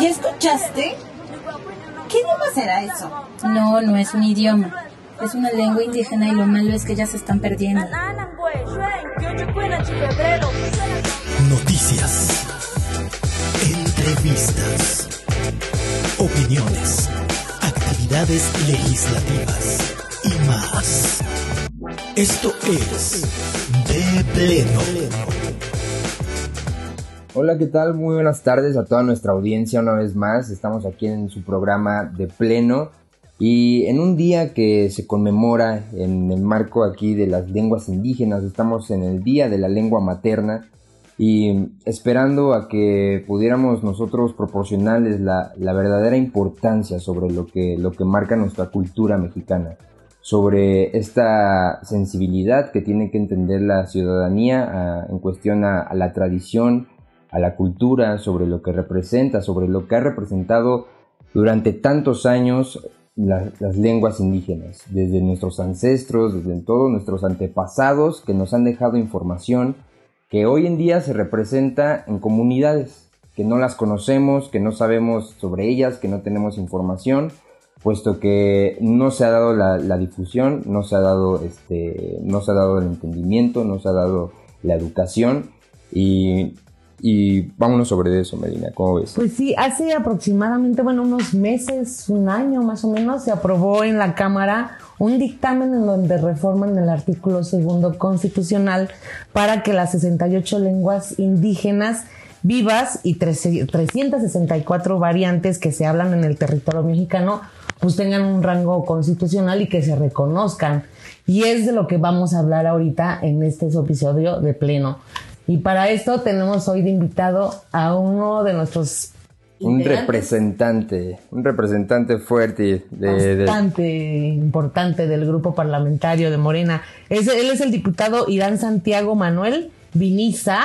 ¿Ya escuchaste? ¿Qué idioma será eso? No, no es un idioma. Es una lengua indígena y lo malo es que ya se están perdiendo. Noticias. Entrevistas. Opiniones. Actividades legislativas. Y más. Esto es De Pleno. Hola, ¿qué tal? Muy buenas tardes a toda nuestra audiencia una vez más. Estamos aquí en su programa De Pleno y en un día que se conmemora en el marco aquí de las lenguas indígenas, estamos en el Día de la Lengua Materna y esperando a que pudiéramos nosotros proporcionarles la, verdadera importancia sobre lo que, lo que marca nuestra cultura mexicana, sobre esta sensibilidad que tiene que entender la ciudadanía ah, en cuestión a la tradición, a la cultura, sobre lo que representa, sobre lo que ha representado durante tantos años las lenguas indígenas, desde nuestros ancestros, desde todos nuestros antepasados que nos han dejado información que hoy en día se representa en comunidades, que no las conocemos, que no sabemos sobre ellas, que no tenemos información, puesto que no se ha dado la, difusión, no se ha dado este, no se ha dado el entendimiento, no se ha dado la educación. Y y vámonos sobre eso, Medina, ¿cómo ves? Pues sí, hace aproximadamente, bueno, unos meses, un año más o menos, se aprobó en la Cámara un dictamen en donde reforman el artículo segundo constitucional para que las 68 lenguas indígenas vivas y 364 variantes que se hablan en el territorio mexicano pues tengan un rango constitucional y que se reconozcan. Y es de lo que vamos a hablar ahorita en este episodio de pleno. Y para esto tenemos hoy de invitado a uno de nuestros un representante, un representante fuerte de, bastante importante del grupo parlamentario de Morena. Es, él es el diputado Irán Santiago Manuel Viniza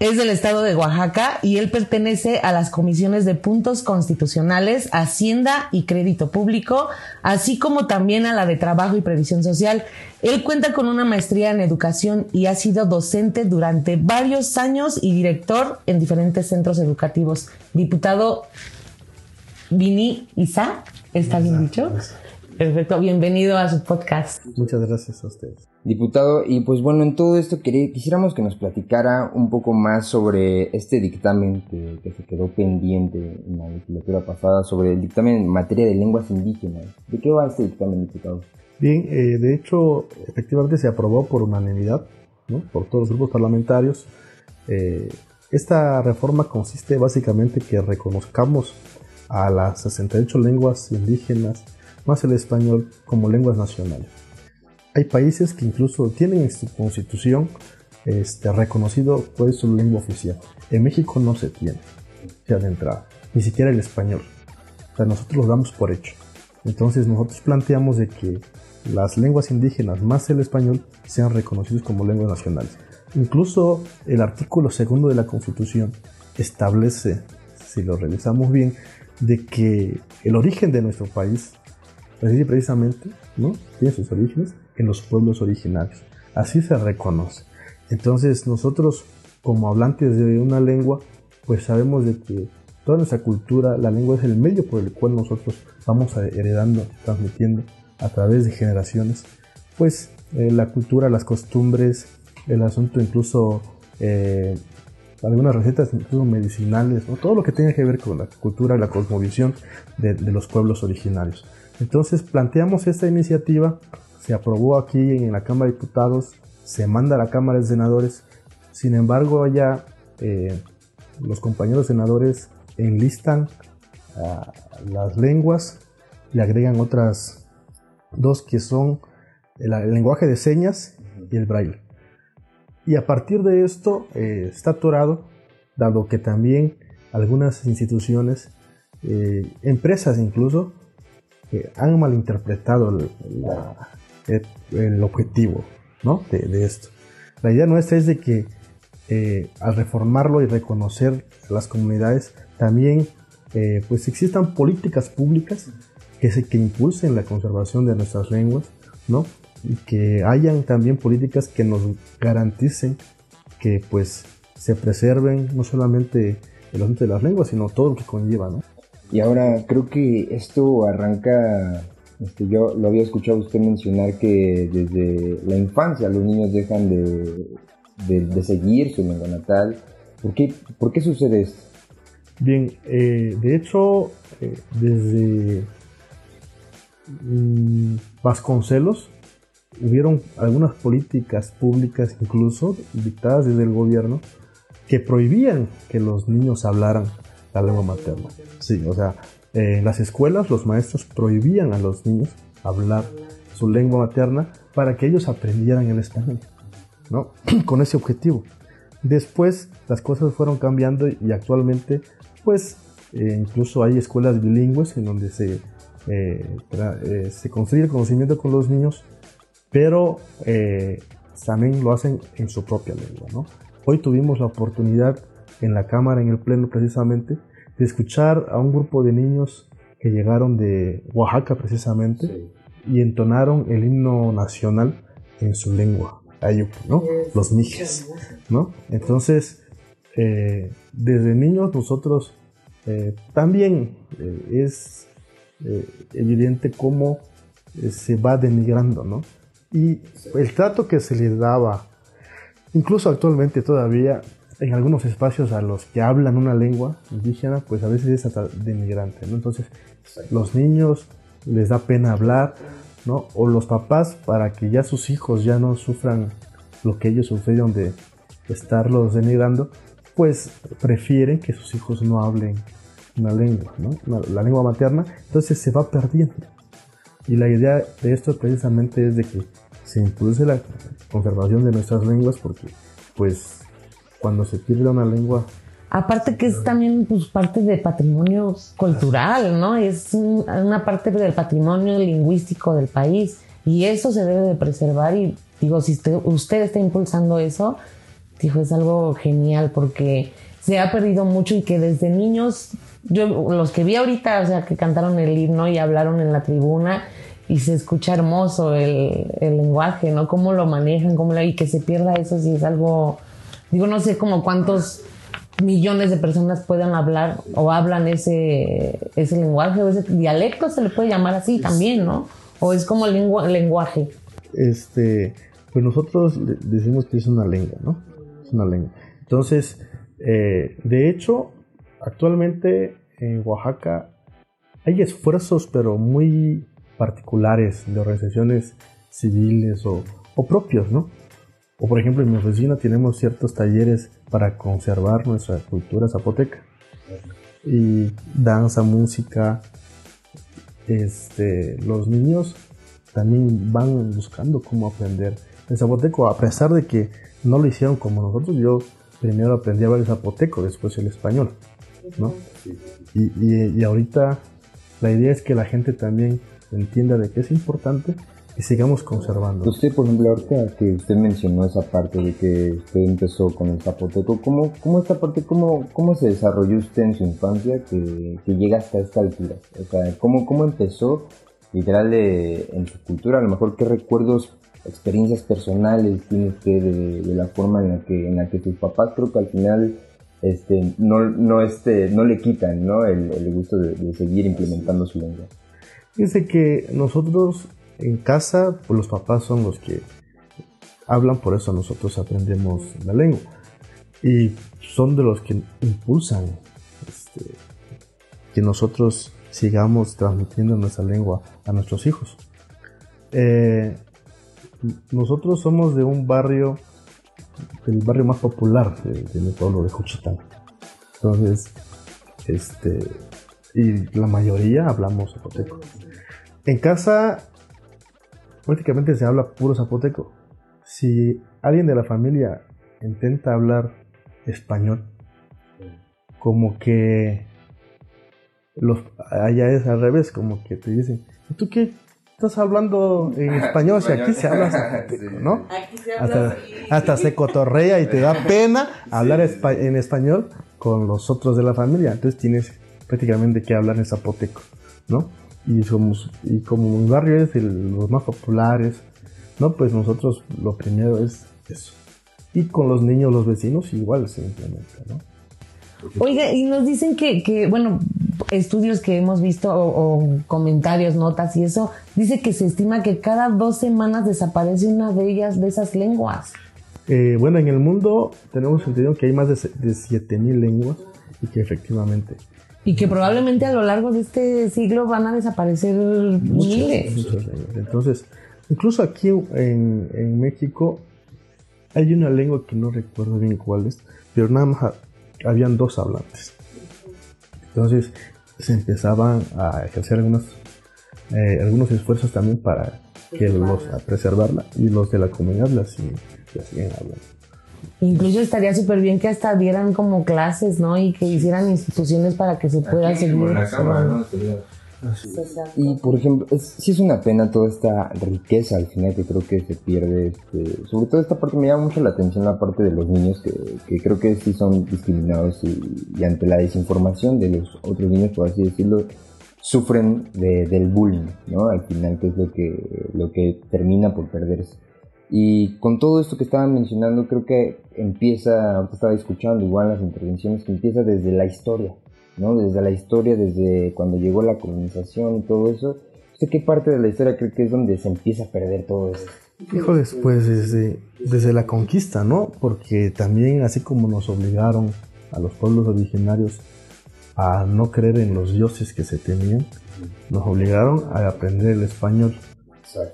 es del estado de Oaxaca y él pertenece a las comisiones de puntos constitucionales, Hacienda y Crédito Público, así como también a la de Trabajo y Previsión Social. Él cuenta con una maestría en educación y ha sido docente durante varios años y director en diferentes centros educativos. Diputado Vini Isa, ¿está bien dicho? Perfecto, bienvenido a su podcast. Muchas gracias a ustedes. Diputado, y pues bueno, en todo esto quisiéramos que nos platicara un poco más sobre este dictamen que, se quedó pendiente en la legislatura pasada, sobre el dictamen en materia de lenguas indígenas. ¿De qué va este dictamen, diputado? Bien, eh, de hecho, efectivamente se aprobó por unanimidad, ¿no? por todos los grupos parlamentarios. Eh, esta reforma consiste básicamente que reconozcamos a las 68 lenguas indígenas más el español como lenguas nacionales. Hay países que incluso tienen en su constitución este, reconocido cuál es su lengua oficial. En México no se tiene, ya de entrada, ni siquiera el español. O sea, nosotros lo damos por hecho. Entonces nosotros planteamos de que las lenguas indígenas más el español sean reconocidos como lenguas nacionales. Incluso el artículo segundo de la Constitución establece, si lo revisamos bien, de que el origen de nuestro país Así precisamente, ¿no? Tiene sus orígenes en los pueblos originarios. Así se reconoce. Entonces nosotros, como hablantes de una lengua, pues sabemos de que toda nuestra cultura, la lengua es el medio por el cual nosotros vamos heredando, transmitiendo a través de generaciones, pues eh, la cultura, las costumbres, el asunto incluso eh, algunas recetas incluso medicinales, todo lo que tenga que ver con la cultura, la cosmovisión de los pueblos originarios. Entonces planteamos esta iniciativa, se aprobó aquí en la Cámara de Diputados, se manda a la Cámara de Senadores, sin embargo allá eh, los compañeros senadores enlistan las lenguas y agregan otras dos que son el, lenguaje de señas y el braille. Y a partir de esto eh, está atorado, dado que también algunas instituciones, eh, empresas incluso, han malinterpretado el, objetivo de, esto. La idea nuestra es de que eh, al reformarlo y reconocer las comunidades, también eh, pues existan políticas públicas que, que impulsen la conservación de nuestras lenguas, ¿no? Y que hayan también políticas que nos garanticen que pues se preserven no solamente el asunto de las lenguas, sino todo lo que conlleva, ¿no? Y ahora creo que esto arranca, este, yo lo había escuchado usted mencionar que desde la infancia los niños dejan de, de, seguir su lengua natal. ¿Por qué, por qué sucede esto? Bien, eh, de hecho, eh, desde mm, Vasconcelos hubieron algunas políticas públicas incluso dictadas desde el gobierno que prohibían que los niños hablaran la lengua materna. Sí, o sea, en las escuelas los maestros prohibían a los niños hablar su lengua materna para que ellos aprendieran el español, ¿no? Con ese objetivo. Después las cosas fueron cambiando y actualmente, pues, eh, incluso hay escuelas bilingües en donde se, eh, eh, se construye el conocimiento con los niños, pero eh, también lo hacen en su propia lengua, ¿no? Hoy tuvimos la oportunidad en la Cámara, en el Pleno precisamente, de escuchar a un grupo de niños que llegaron de Oaxaca precisamente y entonaron el himno nacional en su lengua, ayup, ¿no? Los mijes, ¿no? Entonces, eh, desde niños nosotros eh, también eh, es evidente cómo se va denigrando, ¿no? Y el trato que se le daba, incluso actualmente todavía, en algunos espacios a los que hablan una lengua indígena, pues a veces es hasta denigrante. Entonces, los niños les da pena hablar, ¿no? O los papás, para que ya sus hijos ya no sufran lo que ellos sufrieron de estarlos denigrando, pues prefieren que sus hijos no hablen una lengua, ¿no? La lengua materna, entonces se va perdiendo. Y la idea de esto precisamente es de que se impulse la conservación de nuestras lenguas porque, pues, cuando se pierde una lengua, Aparte que es también pues, parte de patrimonio cultural, ¿no? Es un- una parte del patrimonio lingüístico del país y eso se debe de preservar y digo, si usted, usted está impulsando eso, dijo, es algo genial porque se ha perdido mucho y que desde niños, yo los que vi ahorita, o sea, que cantaron el himno y hablaron en la tribuna y se escucha hermoso el, el lenguaje, ¿no? Cómo lo manejan, cómo lo, y que se pierda eso sí es algo, digo, no sé como cuántos millones de personas puedan hablar o hablan ese, ese lenguaje o ese dialecto se le puede llamar así también, ¿no? O es como lengua, lenguaje. este, pues nosotros decimos que es una lengua, ¿no? Es una lengua. Entonces, eh, de hecho, actualmente en Oaxaca hay esfuerzos, pero muy particulares de organizaciones civiles o, o propios, ¿no? O por ejemplo, en mi oficina tenemos ciertos talleres para conservar nuestra cultura zapoteca. Y danza, música, este, los niños también van buscando cómo aprender el zapoteco, a pesar de que no lo hicieron como nosotros. Yo primero aprendí a hablar el zapoteco, después el español, ¿no? Y, y- y ahorita la idea es que la gente también entienda de que es importante y sigamos conservando. Usted, por ejemplo, ahorita que usted mencionó esa parte de que usted empezó con el zapoteco, ¿cómo, cómo esta parte, cómo, cómo se desarrolló usted en su infancia que, que llega hasta esta altura? O sea, ¿cómo, cómo empezó literal de- en su cultura? A lo mejor, ¿qué recuerdos, experiencias personales tiene usted de, de la forma en la que, en la que sus papás creo que al final este, no, no, este, no le quitan ¿no? El, el gusto de, de seguir implementando su lengua? Fíjense que nosotros en casa, pues los papás son los que hablan, por eso nosotros aprendemos la lengua. Y son de los que impulsan este, que nosotros sigamos transmitiendo nuestra lengua a nuestros hijos. Eh, nosotros somos de un barrio, el barrio más popular de, de pueblo, de Juchitán. Entonces, este, y la mayoría hablamos zapoteco. En casa prácticamente se habla puro zapoteco. Si alguien de la familia intenta hablar español, como que los allá es al revés, como que te dicen, ¿y tú qué estás hablando en español si aquí se habla zapoteco, ¿no? Hasta, hasta se cotorrea y te da pena hablar espa- en español con los otros de la familia. Entonces tienes prácticamente que hablar en zapoteco, ¿no? Y, somos, y como mi barrio es de los más populares, ¿no? Pues nosotros lo primero es eso, y con los niños, los vecinos, igual se implementa, ¿no? Oiga, y nos dicen que, que bueno, estudios que hemos visto o, o, comentarios, notas y eso, dice que se estima que cada dos semanas desaparece una de ellas, de esas lenguas. Eh, bueno, en el mundo tenemos entendido que hay más de, de 7.000 lenguas y que efectivamente... Y que probablemente a lo largo de este siglo van a desaparecer miles. Entonces, incluso aquí en, en México hay una lengua que no recuerdo bien cuál es, pero nada más habían dos hablantes. Entonces se empezaban a ejercer algunos, eh, algunos esfuerzos también para que los a preservarla y los de la comunidad la siguen, la siguen hablando. Incluso estaría súper bien que hasta dieran como clases, ¿no? Y que hicieran instituciones para que se pueda Aquí, seguir. en la cámara, ¿no? Sería- Y por ejemplo, es, sí es una pena toda esta riqueza al final que creo que se pierde. Este, sobre todo esta parte me llama mucho la atención la parte de los niños que, que creo que sí son discriminados y, y ante la desinformación de los otros niños, por así decirlo, sufren de- del bullying, ¿no? Al final que es lo que, lo que termina por perderse. Y con todo esto que estaban mencionando, creo que empieza, ahorita estaba escuchando igual las intervenciones, que empieza desde la historia, ¿no? Desde la historia, desde cuando llegó la colonización y todo eso. ¿Usted qué parte de la historia cree que es donde se empieza a perder todo eso? Híjoles, pues desde, desde la conquista, ¿no? Porque también así como nos obligaron a los pueblos originarios a no creer en los dioses que se tenían, nos obligaron a aprender el español,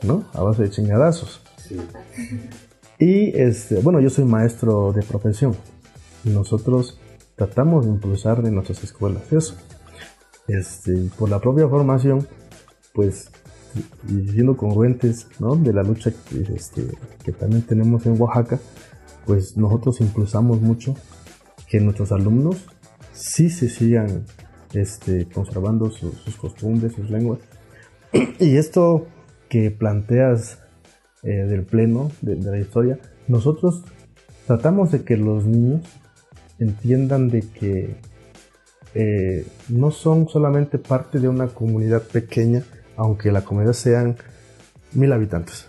¿no? A base de chingadazos. Y este, bueno, yo soy maestro de profesión nosotros tratamos de impulsar en nuestras escuelas eso. Este, por la propia formación, pues y siendo congruentes ¿no? de la lucha que, este, que también tenemos en Oaxaca, pues nosotros impulsamos mucho que nuestros alumnos sí se sigan este, conservando su- sus costumbres, sus lenguas. y esto que planteas eh, del pleno, de, la historia, nosotros tratamos de que los niños entiendan de que eh, no son solamente parte de una comunidad pequeña, aunque la comunidad sean mil habitantes.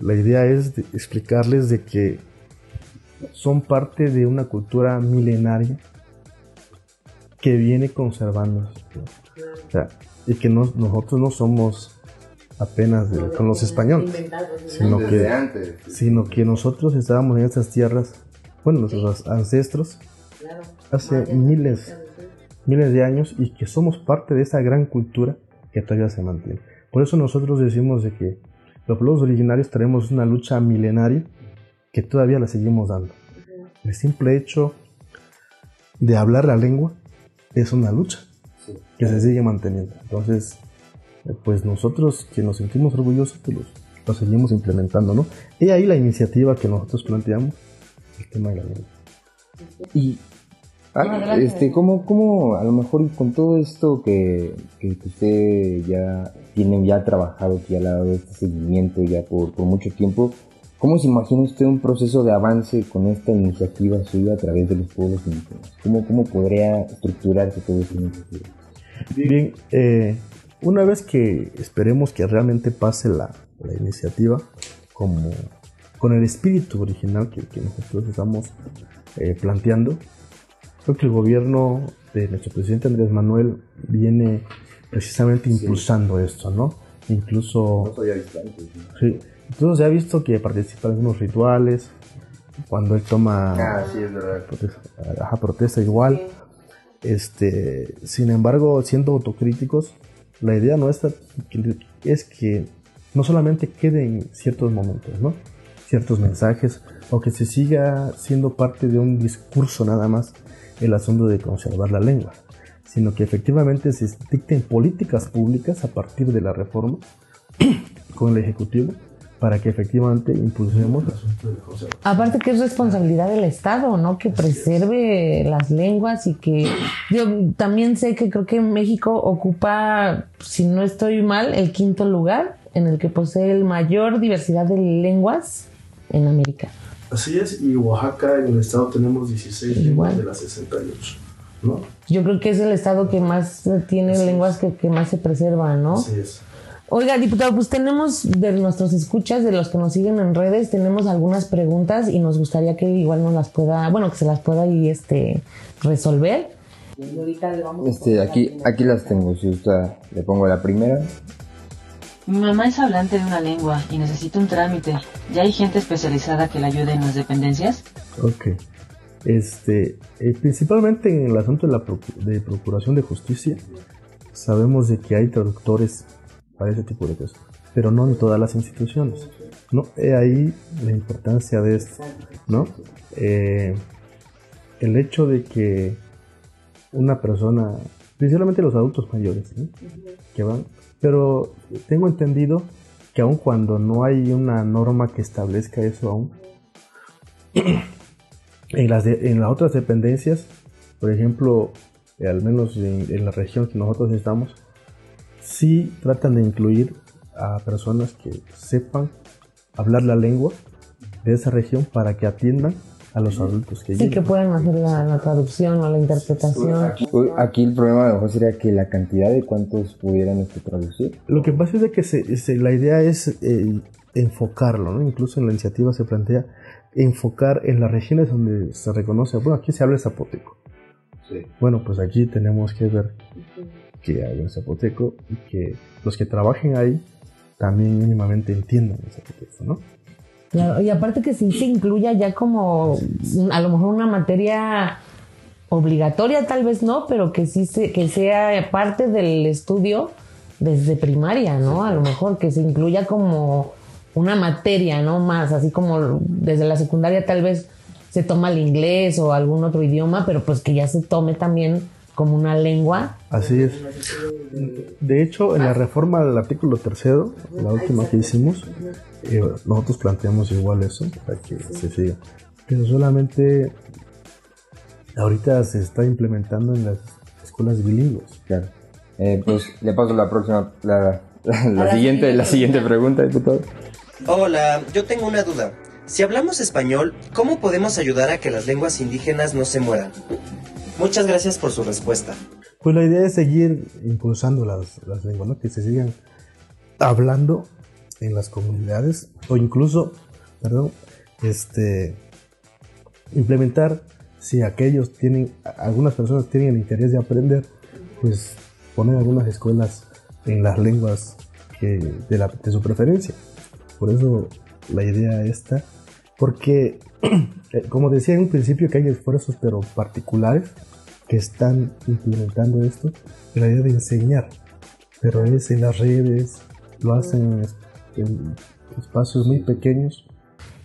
La idea es explicarles de que son parte de una cultura milenaria que viene conservándose. O sea, y que no- nosotros no somos apenas con los españoles, sino que, antes. sino que nosotros estábamos en estas tierras, bueno, nuestros ancestros, hace miles, miles de años y que somos parte de esa gran cultura que todavía se mantiene. Por eso nosotros decimos de que los pueblos originarios tenemos una lucha milenaria que todavía la seguimos dando. El simple hecho de hablar la lengua es una lucha que se sigue manteniendo. Entonces, pues nosotros que nos sentimos orgullosos, pues los- lo seguimos implementando, ¿no? Y ahí la iniciativa que nosotros planteamos, el tema de la lengua. Y ah, este, ¿cómo, ¿cómo a lo mejor con todo esto que, que usted ya tiene ya trabajado, que ya le ha dado este seguimiento ya por, por mucho tiempo, ¿cómo se imagina usted un proceso de avance con esta iniciativa suya a través de los pueblos indígenas? ¿Cómo, cómo podría estructurarse todo esta iniciativa? Bien, eh, una vez que esperemos que realmente pase la, la iniciativa como con el espíritu original que, que nosotros estamos eh, planteando, creo que el gobierno de nuestro presidente Andrés Manuel viene precisamente impulsando esto, ¿no? Incluso Sí. Entonces se ha visto que participa en algunos rituales, cuando él toma Ah, sí, es verdad. protesta, ajá, protesta igual. Este, sin embargo, siendo autocríticos, la idea nuestra es que no solamente quede en ciertos momentos. Ciertos mensajes, o que se siga siendo parte de un discurso nada más el asunto de conservar la lengua, sino que efectivamente se dicten políticas públicas a partir de la reforma con el Ejecutivo para que efectivamente impulsemos. Aparte que es responsabilidad del Estado, ¿no? Que preserve las lenguas y que yo también sé que creo que México ocupa, si no estoy mal, el quinto lugar en el que posee el mayor diversidad de lenguas en América. Así es, y Oaxaca en el estado tenemos 16 Igual. lenguas de las 68, ¿no? Yo creo que es el estado que más tiene lenguas que, que más se preservan, ¿no? Así es. Oiga, diputado, pues tenemos de nuestros escuchas, de los que nos siguen en redes, tenemos algunas preguntas y nos gustaría que igual nos las pueda, bueno, que se las pueda ahí este, resolver. Este, aquí, aquí las tengo, si gusta le pongo la primera. Mi mamá es hablante de una lengua y necesita un trámite. ¿Ya hay gente especializada que le ayude en las dependencias? Ok. Este, eh, principalmente en el asunto de la procu- de procuración de justicia, sabemos de que hay traductores para ese tipo de cosas, pero no en todas las instituciones. ¿no? He ahí la importancia de esto, ¿no? Eh, el hecho de que una persona, principalmente los adultos mayores, ¿no? que van, pero tengo entendido que aun cuando no hay una norma que establezca eso aún, en las, de- en las otras dependencias, por ejemplo, eh, al menos en, en la región que nosotros estamos, sí tratan de incluir a personas que sepan hablar la lengua de esa región para que atiendan a los adultos que Sí, que puedan hacer la, la traducción o la interpretación. Aquí el problema a lo mejor sería que la cantidad de cuántos pudieran este, traducir. Lo que pasa es de que se- se- la idea es eh, enfocarlo, ¿no? Incluso en la iniciativa se plantea enfocar en las regiones donde se reconoce, bueno, aquí se habla zapoteco. Bueno, pues aquí tenemos que ver que habla el zapoteco y que los que trabajen ahí también mínimamente entiendan el zapoteco, ¿no? Claro, y aparte que sí se incluya ya como a lo mejor una materia obligatoria, tal vez no, pero que sí se, que sea parte del estudio desde primaria, ¿no? A lo mejor que se incluya como una materia, ¿no? Más, así como desde la secundaria tal vez se toma el inglés o algún otro idioma, pero pues que ya se tome también como una lengua. Así es. De hecho, en la reforma del artículo tercero, la última que hicimos, eh, nosotros planteamos igual eso, para que se siga. Pero solamente ahorita se está implementando en las escuelas bilingües. Claro. Eh, pues le paso la próxima, la, la- la siguiente, la siguiente pregunta, diputado. Hola, yo tengo una duda. Si hablamos español, ¿cómo podemos ayudar a que las lenguas indígenas no se mueran? Muchas gracias por su respuesta. Pues la idea es seguir impulsando las, las lenguas, ¿no? que se sigan hablando en las comunidades o incluso, perdón, este, implementar si aquellos tienen, algunas personas tienen el interés de aprender, pues poner algunas escuelas en las lenguas que, de, la- de su preferencia. Por eso la idea esta, porque eh, como decía en un principio que hay esfuerzos pero particulares que están implementando esto, la idea de enseñar, pero es en las redes, lo hacen en, en espacios muy pequeños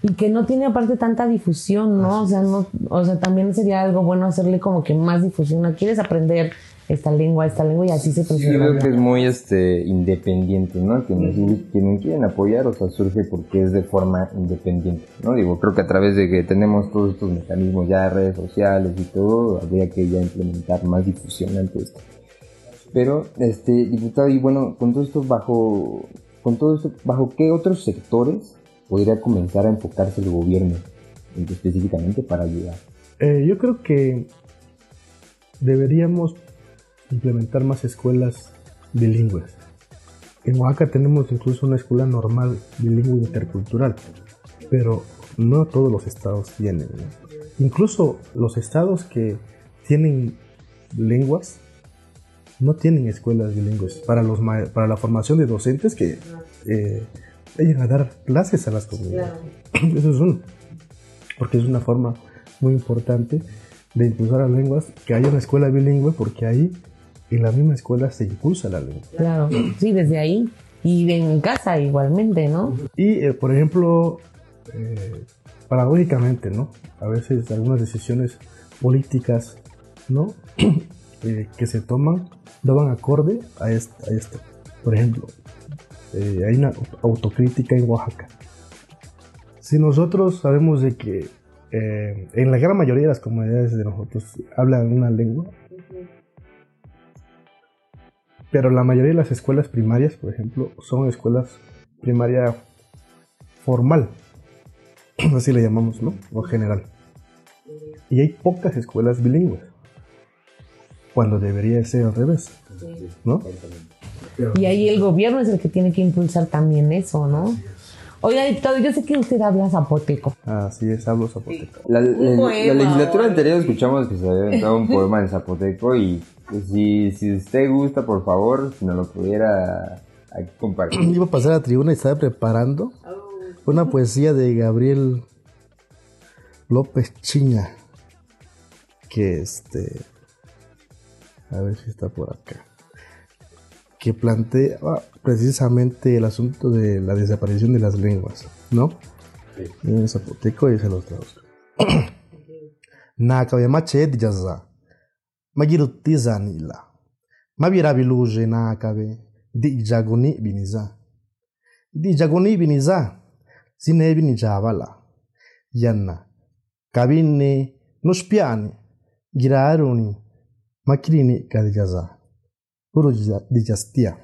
Y que no tiene aparte tanta difusión, ¿no? O sea, no, o sea, también sería algo bueno hacerle como que más difusión. ¿No ¿Quieres aprender esta lengua, esta lengua? Y así se Yo creo que es muy este independiente, ¿no? Quienes, quienes quieren apoyar, o sea, surge porque es de forma independiente, ¿no? Digo, creo que a través de que tenemos todos estos mecanismos ya, redes sociales y todo, habría que ya implementar más difusión ante esto. Pero, este, diputado, y bueno, con todo esto bajo, con todo esto, ¿bajo qué otros sectores podría comenzar a enfocarse el gobierno específicamente para ayudar? Eh, yo creo que deberíamos implementar más escuelas bilingües. En Oaxaca tenemos incluso una escuela normal bilingüe intercultural, pero no todos los estados tienen. ¿no? Incluso los estados que tienen lenguas no tienen escuelas bilingües para, los ma- para la formación de docentes que eh, vayan a dar clases a las comunidades. Eso es uno, porque es una forma muy importante de impulsar las lenguas, que haya una escuela bilingüe, porque ahí en la misma escuela se impulsa la lengua. Claro, sí, desde ahí. Y en casa igualmente, ¿no? Y, eh, por ejemplo, eh, paradójicamente, ¿no? A veces algunas decisiones políticas, ¿no? Eh, que se toman no van acorde a, a esto. Por ejemplo, eh, hay una autocrítica en Oaxaca. Si nosotros sabemos de que en la gran mayoría de las comunidades de nosotros hablan una lengua, pero la mayoría de las escuelas primarias, por ejemplo, son escuelas primaria formal, así le llamamos, ¿no? O general. Y hay pocas escuelas bilingües, cuando debería ser al revés, ¿no? Y ahí el gobierno es el que tiene que impulsar también eso, ¿no? Oiga, diputado, yo sé que usted habla zapoteco. Así es, hablo zapoteco. La, la- legislatura anterior escuchamos que se había inventado un poema en zapoteco y pues, si, si usted gusta, por favor, si nos lo pudiera aquí compartir. Iba a pasar a la tribuna y estaba preparando una poesía de Gabriel López Chiña. Que este. A ver si está por acá. Que plantea precisamente el asunto de la desaparición de las lenguas, ¿no? En zapoteco y se los traduzco. Nakabe mache dijaza. Magiruti zanila. Mabirabiluje nakabe. Di jagoni biniza. Di jagoni biniza. Sine binijavala. Yanna. Kabine nuspiani. Giraruni. Makrini kadijaza. Uru dijastia.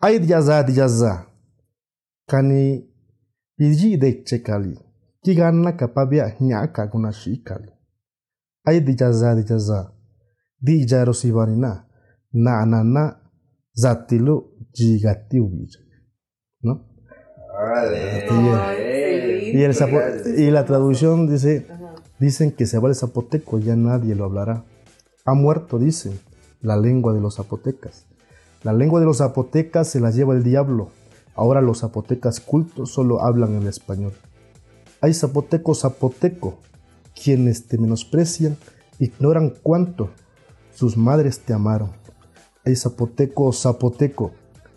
Ay dijaza dijaza. Kani Iji de chekali. Kiganna kapabia nyaka guna shikali. Ay dijaza dijaza. Di jaro sibarina. Na na na. Zatilo jigati ubija. ¿No? Y, el zapo- y la traducción dice, dicen que se va el zapoteco, ya nadie lo hablará. Ha muerto, dicen, la lengua de los zapotecas. La lengua de los zapotecas se la lleva el diablo. Ahora los zapotecas cultos solo hablan en español. Hay zapotecos zapoteco, quienes te menosprecian, ignoran cuánto sus madres te amaron. Hay zapoteco zapoteco,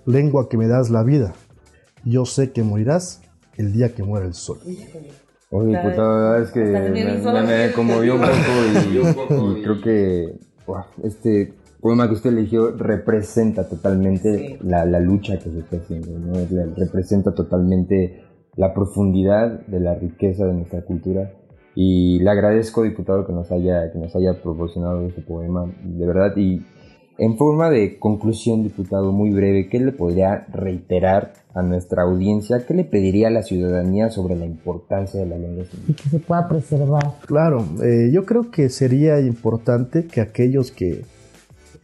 lengua que me das la vida. Yo sé que morirás el día que muera el sol. Oye, diputado, la verdad es que me, me- me conmovió un poco y, y creo que wow, este poema que usted eligió representa totalmente la, la lucha que se está haciendo, ¿no? Representa totalmente la profundidad de la riqueza de nuestra cultura y le agradezco, diputado, que nos haya, que nos haya proporcionado este poema, de verdad, y en forma de conclusión, diputado, muy breve, ¿qué le podría reiterar a nuestra audiencia? ¿Qué le pediría a la ciudadanía sobre la importancia de la lengua? Y que se pueda preservar. Claro, eh, yo creo que sería importante que aquellos que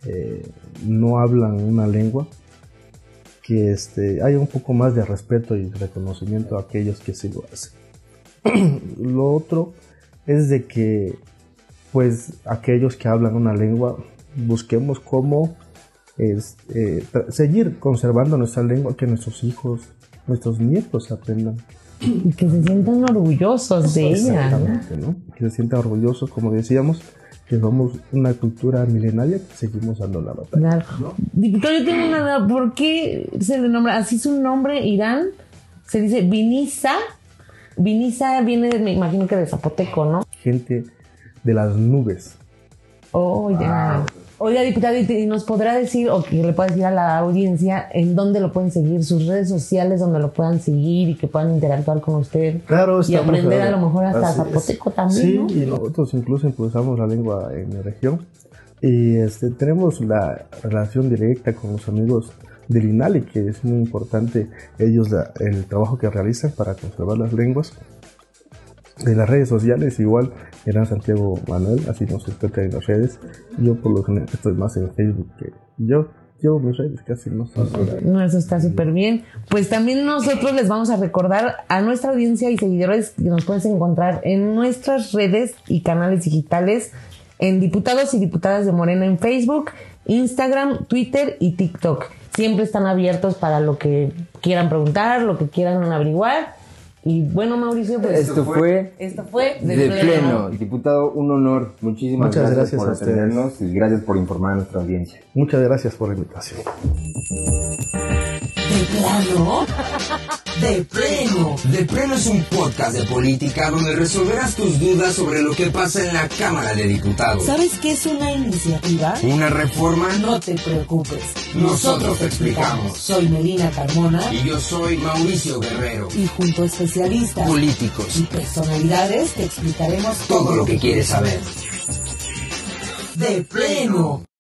eh, no hablan una lengua, que este, haya un poco más de respeto y reconocimiento a aquellos que sí lo hacen. lo otro es de que, pues, aquellos que hablan una lengua, busquemos cómo es, eh, seguir conservando nuestra lengua, que nuestros hijos, nuestros nietos aprendan. Y que se sientan orgullosos de ella. ¿no? ¿no? Que se sientan orgullosos, como decíamos, que somos una cultura milenaria que seguimos dando la batalla. Claro. Diputado, yo tengo una duda. ¿Por qué se le nombra así su nombre, Irán? Se dice Vinisa. Vinisa viene, me imagino que de Zapoteco, ¿no? Gente de las nubes. Oh, ya. Oiga, diputado, ¿y nos podrá decir, o que le pueda decir a la audiencia, en dónde lo pueden seguir, sus redes sociales donde lo puedan seguir y que puedan interactuar con usted? Claro, Y aprender a lo mejor hasta así es. zapoteco también, Sí, ¿no? y nosotros incluso impulsamos la lengua en mi región. Y este, tenemos la relación directa con los amigos del INALI, que es muy importante ellos la- el trabajo que realizan para conservar las lenguas. De las redes sociales, igual, era Santiago Manuel, así nos encuentran en las redes. Yo por lo general estoy más en Facebook que yo. Llevo mis redes casi no. No, eso está súper bien. Pues también nosotros les vamos a recordar a nuestra audiencia y seguidores que nos puedes encontrar en nuestras redes y canales digitales, en Diputados y Diputadas de Morena en Facebook, Instagram, Twitter y TikTok. Siempre están abiertos para lo que quieran preguntar, lo que quieran averiguar. Y bueno, Mauricio, pues Esto fue esto fue de pleno. Diputado, un honor. Muchísimas Muchas gracias, gracias por atendernos y gracias por informar a nuestra audiencia. Muchas gracias por la invitación. ¿De plano? De pleno. De Pleno es un podcast de política donde resolverás tus dudas sobre lo que pasa en la Cámara de Diputados. ¿Sabes qué es una iniciativa? ¿Una reforma? No te preocupes. Nosotros te explicamos. Soy Melina Carmona Y yo soy Mauricio Guerrero. y junto a especialistas y Políticos. personalidades te explicaremos Todo lo que quieres saber. De pleno.